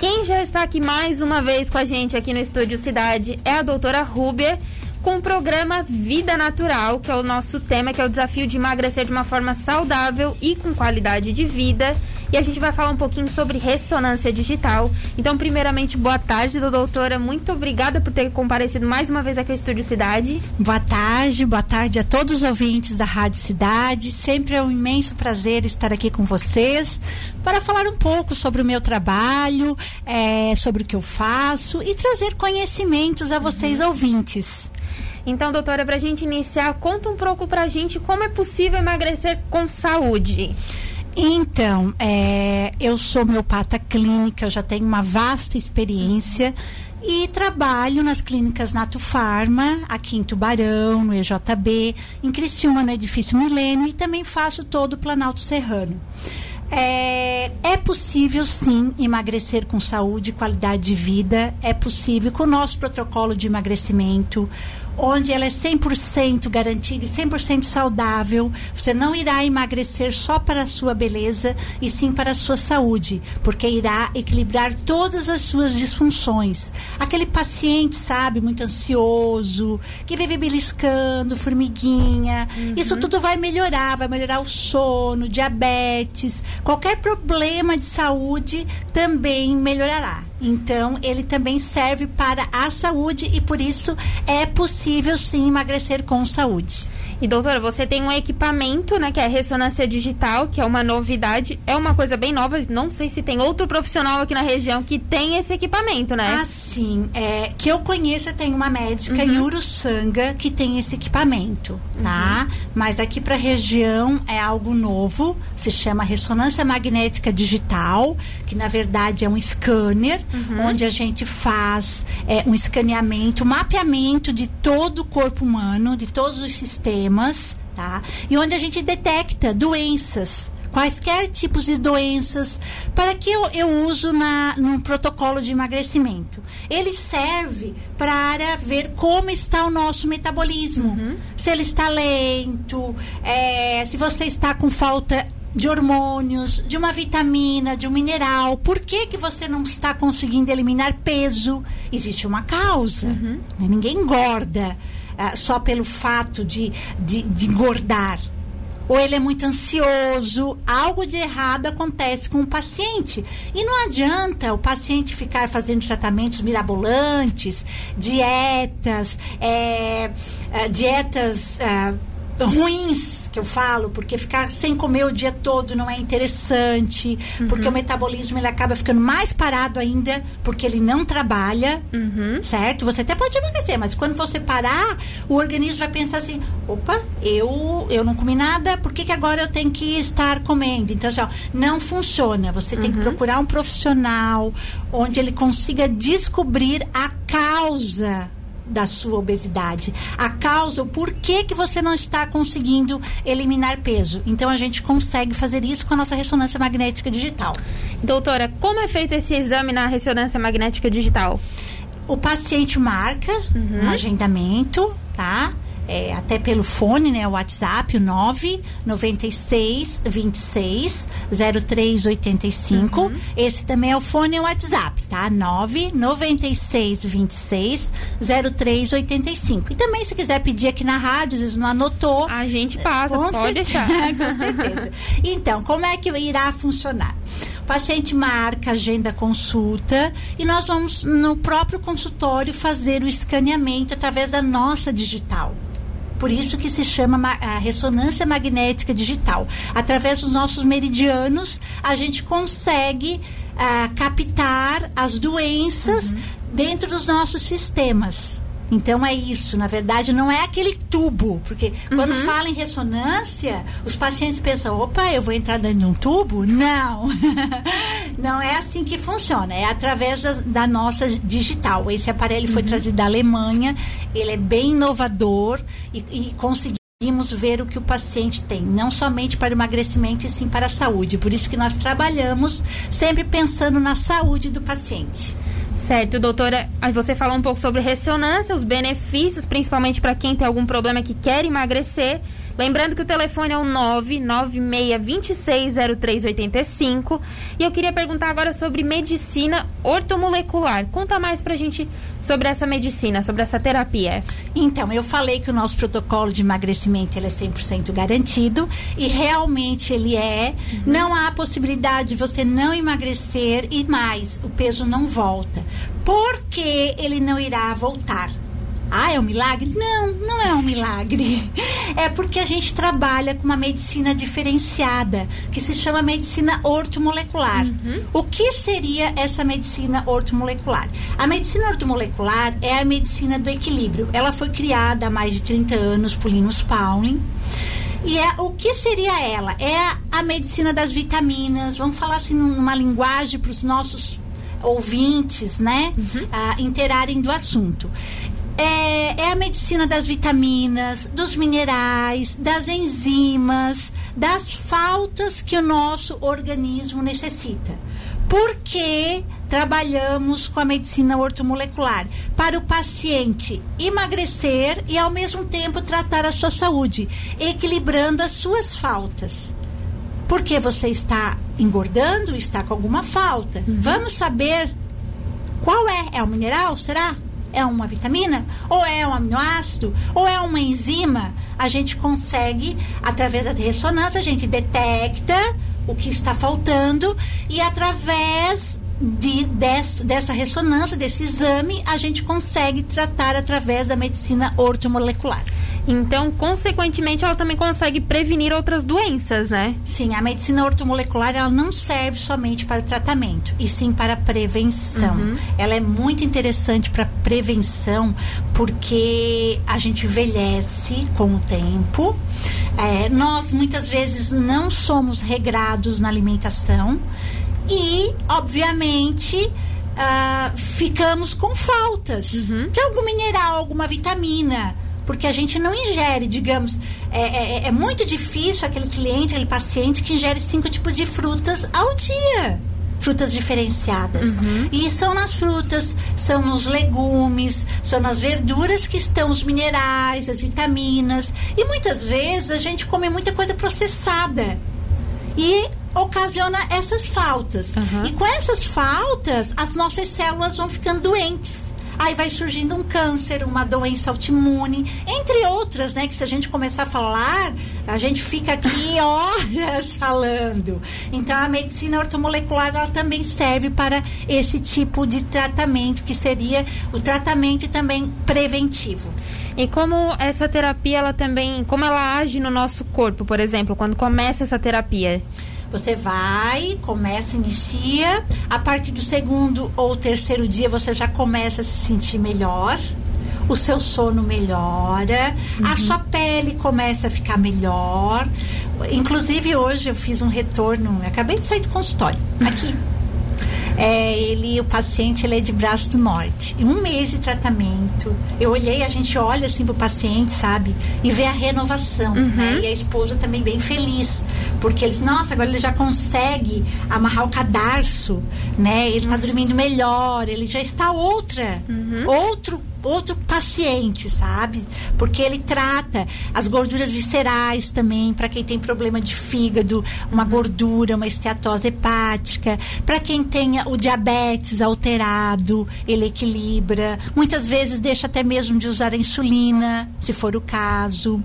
Quem já está aqui mais uma vez com a gente aqui no Estúdio Cidade é a doutora Rúbia, com o programa Vida Natural, que é o nosso tema, que é o desafio de emagrecer de uma forma saudável e com qualidade de vida. E a gente vai falar um pouquinho sobre ressonância digital. Então, primeiramente, boa tarde, doutora. Muito obrigada por ter comparecido mais uma vez aqui ao Estúdio Cidade. Boa tarde, boa tarde a todos os ouvintes da Rádio Cidade. Sempre é um imenso prazer estar aqui com vocês para falar um pouco sobre o meu trabalho, é, sobre o que eu faço e trazer conhecimentos a vocês uhum. ouvintes. Então, doutora, para a gente iniciar, conta um pouco para a gente como é possível emagrecer com saúde. Então, é, eu sou homeopata clínica, eu já tenho uma vasta experiência e trabalho nas clínicas Nato Farma, aqui em Tubarão, no EJB, em Criciúma, no Edifício Milênio e também faço todo o Planalto Serrano. É, é, possível sim emagrecer com saúde e qualidade de vida. É possível com o nosso protocolo de emagrecimento onde ela é 100% garantida e 100% saudável. Você não irá emagrecer só para a sua beleza e sim para a sua saúde, porque irá equilibrar todas as suas disfunções. Aquele paciente, sabe, muito ansioso, que vive beliscando, formiguinha, uhum. isso tudo vai melhorar, vai melhorar o sono, diabetes, qualquer problema de saúde também melhorará. Então, ele também serve para a saúde e por isso é possível sim emagrecer com saúde. E doutora, você tem um equipamento, né, que é a ressonância digital, que é uma novidade, é uma coisa bem nova. Não sei se tem outro profissional aqui na região que tem esse equipamento, né? Ah, sim. É, que eu conheça tem uma médica uhum. em Uruçanga que tem esse equipamento, tá? Uhum. Mas aqui para a região é algo novo, se chama ressonância magnética digital, que na verdade é um scanner, uhum. onde a gente faz é, um escaneamento, um mapeamento de todo o corpo humano, de todos os sistemas tá? E onde a gente detecta doenças quaisquer tipos de doenças, para que eu, eu uso na, no protocolo de emagrecimento. Ele serve para ver como está o nosso metabolismo. Uhum. Se ele está lento, é, se você está com falta de hormônios, de uma vitamina, de um mineral. Por que, que você não está conseguindo eliminar peso? Existe uma causa. Uhum. Né? Ninguém engorda uh, só pelo fato de, de, de engordar ou ele é muito ansioso, algo de errado acontece com o paciente. E não adianta o paciente ficar fazendo tratamentos mirabolantes, dietas, é, é, dietas é, ruins que eu falo, porque ficar sem comer o dia todo não é interessante, uhum. porque o metabolismo ele acaba ficando mais parado ainda, porque ele não trabalha, uhum. certo? Você até pode emagrecer, mas quando você parar, o organismo vai pensar assim: opa, eu, eu não comi nada, por que, que agora eu tenho que estar comendo? Então, assim, ó, não funciona. Você tem que uhum. procurar um profissional onde ele consiga descobrir a causa da sua obesidade, a causa, o porquê que você não está conseguindo eliminar peso. Então a gente consegue fazer isso com a nossa ressonância magnética digital. Doutora, como é feito esse exame na ressonância magnética digital? O paciente marca uhum. no agendamento, tá? É, até pelo fone, né? O WhatsApp, o 996 26 0385. Uhum. Esse também é o fone e o WhatsApp, tá? 996 26 0385. E também, se quiser pedir aqui na rádio, às vezes não anotou. A gente passa, pode deixar. com certeza. Então, como é que irá funcionar? O paciente marca, agenda consulta e nós vamos no próprio consultório fazer o escaneamento através da nossa digital. Por isso que se chama a ressonância magnética digital. Através dos nossos meridianos, a gente consegue uh, captar as doenças uhum. dentro dos nossos sistemas. Então é isso, na verdade não é aquele tubo, porque uhum. quando fala em ressonância, os pacientes pensam, opa, eu vou entrar dentro de um tubo? Não, não é assim que funciona, é através da, da nossa digital. Esse aparelho uhum. foi trazido da Alemanha, ele é bem inovador e, e conseguimos ver o que o paciente tem, não somente para o emagrecimento, e sim para a saúde. Por isso que nós trabalhamos sempre pensando na saúde do paciente. Certo, doutora. Aí você falou um pouco sobre ressonância, os benefícios, principalmente para quem tem algum problema que quer emagrecer. Lembrando que o telefone é o 996260385. E eu queria perguntar agora sobre medicina ortomolecular. Conta mais pra gente sobre essa medicina, sobre essa terapia. Então, eu falei que o nosso protocolo de emagrecimento ele é 100% garantido e realmente ele é. Uhum. Não há possibilidade de você não emagrecer e mais, o peso não volta. Porque ele não irá voltar. Ah, é um milagre? Não, não é um milagre. É porque a gente trabalha com uma medicina diferenciada, que se chama medicina ortomolecular. Uhum. O que seria essa medicina ortomolecular? A medicina ortomolecular é a medicina do equilíbrio. Ela foi criada há mais de 30 anos por Linus Pauling. E é, o que seria ela? É a, a medicina das vitaminas. Vamos falar assim numa linguagem para os nossos ouvintes, né, uhum. uh, interarem do assunto é, é a medicina das vitaminas, dos minerais, das enzimas, das faltas que o nosso organismo necessita. Por que trabalhamos com a medicina ortomolecular? Para o paciente emagrecer e, ao mesmo tempo, tratar a sua saúde, equilibrando as suas faltas. Porque você está engordando, está com alguma falta. Uhum. Vamos saber qual é? É o mineral? Será? É uma vitamina, ou é um aminoácido, ou é uma enzima, a gente consegue, através da ressonância, a gente detecta o que está faltando e através de, des, dessa ressonância, desse exame, a gente consegue tratar através da medicina ortomolecular. Então, consequentemente, ela também consegue prevenir outras doenças, né? Sim, a medicina ortomolecular ela não serve somente para o tratamento, e sim para a prevenção. Uhum. Ela é muito interessante para prevenção porque a gente envelhece com o tempo. É, nós muitas vezes não somos regrados na alimentação e, obviamente, Uh, ficamos com faltas uhum. de algum mineral, alguma vitamina porque a gente não ingere, digamos, é, é, é muito difícil aquele cliente, aquele paciente que ingere cinco tipos de frutas ao dia frutas diferenciadas. Uhum. E são nas frutas, são nos legumes, são nas verduras que estão os minerais, as vitaminas. E muitas vezes a gente come muita coisa processada. E ocasiona essas faltas. Uhum. E com essas faltas, as nossas células vão ficando doentes. Aí vai surgindo um câncer, uma doença autoimune, entre outras, né? Que se a gente começar a falar, a gente fica aqui horas falando. Então a medicina ortomolecular ela também serve para esse tipo de tratamento, que seria o tratamento também preventivo. E como essa terapia, ela também, como ela age no nosso corpo, por exemplo, quando começa essa terapia? Você vai, começa, inicia. A partir do segundo ou terceiro dia, você já começa a se sentir melhor. O seu sono melhora, uhum. a sua pele começa a ficar melhor. Inclusive, hoje eu fiz um retorno, acabei de sair do consultório, aqui. É, ele, o paciente, ele é de Braço do Norte. Um mês de tratamento. Eu olhei, a gente olha assim pro paciente, sabe? E vê a renovação. Uhum. Né? E a esposa também bem feliz. Porque eles, nossa, agora ele já consegue amarrar o cadarço, né? Ele tá dormindo melhor, ele já está outra, uhum. outro outro paciente, sabe? Porque ele trata as gorduras viscerais também, para quem tem problema de fígado, uma gordura, uma esteatose hepática, para quem tenha o diabetes alterado, ele equilibra. Muitas vezes deixa até mesmo de usar insulina, se for o caso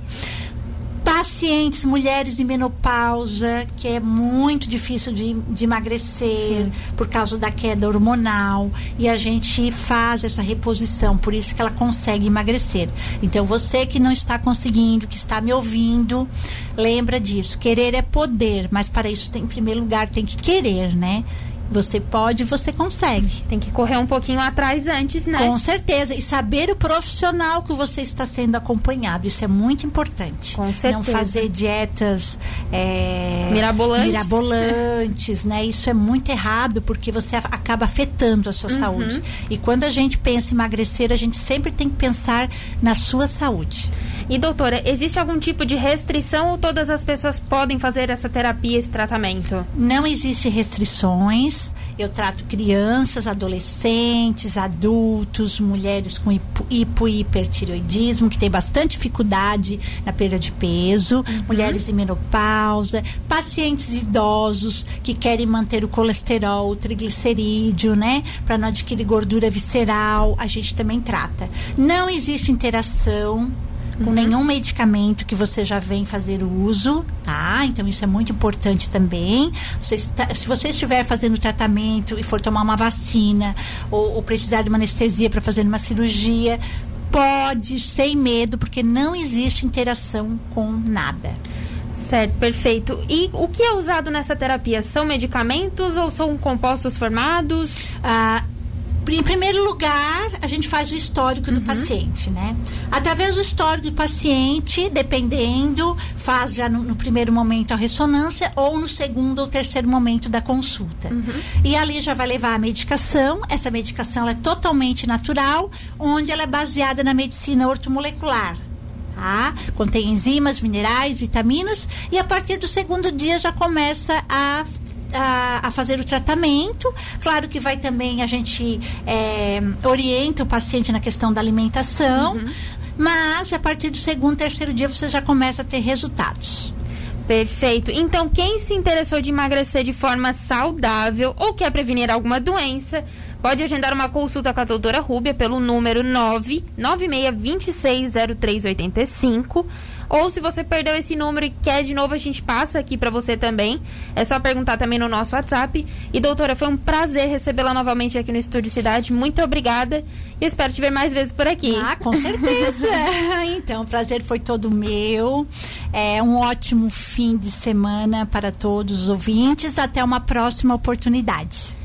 pacientes, mulheres em menopausa, que é muito difícil de, de emagrecer Sim. por causa da queda hormonal. E a gente faz essa reposição, por isso que ela consegue emagrecer. Então, você que não está conseguindo, que está me ouvindo, lembra disso. Querer é poder, mas para isso, tem, em primeiro lugar, tem que querer, né? Você pode, você consegue. Tem que correr um pouquinho atrás antes, né? Com certeza. E saber o profissional que você está sendo acompanhado. Isso é muito importante. Com certeza. Não fazer dietas é, mirabolantes. mirabolantes, né? Isso é muito errado porque você acaba afetando a sua uhum. saúde. E quando a gente pensa em emagrecer, a gente sempre tem que pensar na sua saúde. E doutora, existe algum tipo de restrição ou todas as pessoas podem fazer essa terapia, esse tratamento? Não existe restrições. Eu trato crianças, adolescentes, adultos, mulheres com hipo, hipo hipertiroidismo, que tem bastante dificuldade na perda de peso, uhum. mulheres em menopausa, pacientes idosos que querem manter o colesterol, o triglicerídeo, né? Para não adquirir gordura visceral, a gente também trata. Não existe interação com uhum. nenhum medicamento que você já vem fazer uso, tá? Então isso é muito importante também. Você está, se você estiver fazendo tratamento e for tomar uma vacina ou, ou precisar de uma anestesia para fazer uma cirurgia, pode sem medo, porque não existe interação com nada. Certo, perfeito. E o que é usado nessa terapia? São medicamentos ou são compostos formados? Ah, em primeiro lugar, a gente faz o histórico uhum. do paciente, né? Através do histórico do paciente, dependendo, faz já no, no, primeiro momento a ressonância ou no segundo ou terceiro momento da consulta. Uhum. E ali já vai levar a medicação. Essa medicação é totalmente natural, onde ela é baseada na medicina ortomolecular. Tá? Contém enzimas, minerais, vitaminas e a partir do segundo dia já começa a a, a, fazer o tratamento. Claro que vai também, a gente é, orienta o paciente na questão da alimentação, uhum. mas a partir do segundo, terceiro dia você já começa a ter resultados. Perfeito. Então, quem se interessou de emagrecer de forma saudável ou quer prevenir alguma doença, pode agendar uma consulta com a doutora Rúbia pelo número 996260385 ou se você perdeu esse número e quer de novo, a gente passa aqui para você também. É só perguntar também no nosso WhatsApp. E doutora, foi um prazer recebê-la novamente aqui no Estúdio Cidade. Muito obrigada e espero te ver mais vezes por aqui. Ah, com certeza. então, o prazer foi todo meu. É um ótimo fim de semana para todos os ouvintes. Até uma próxima oportunidade.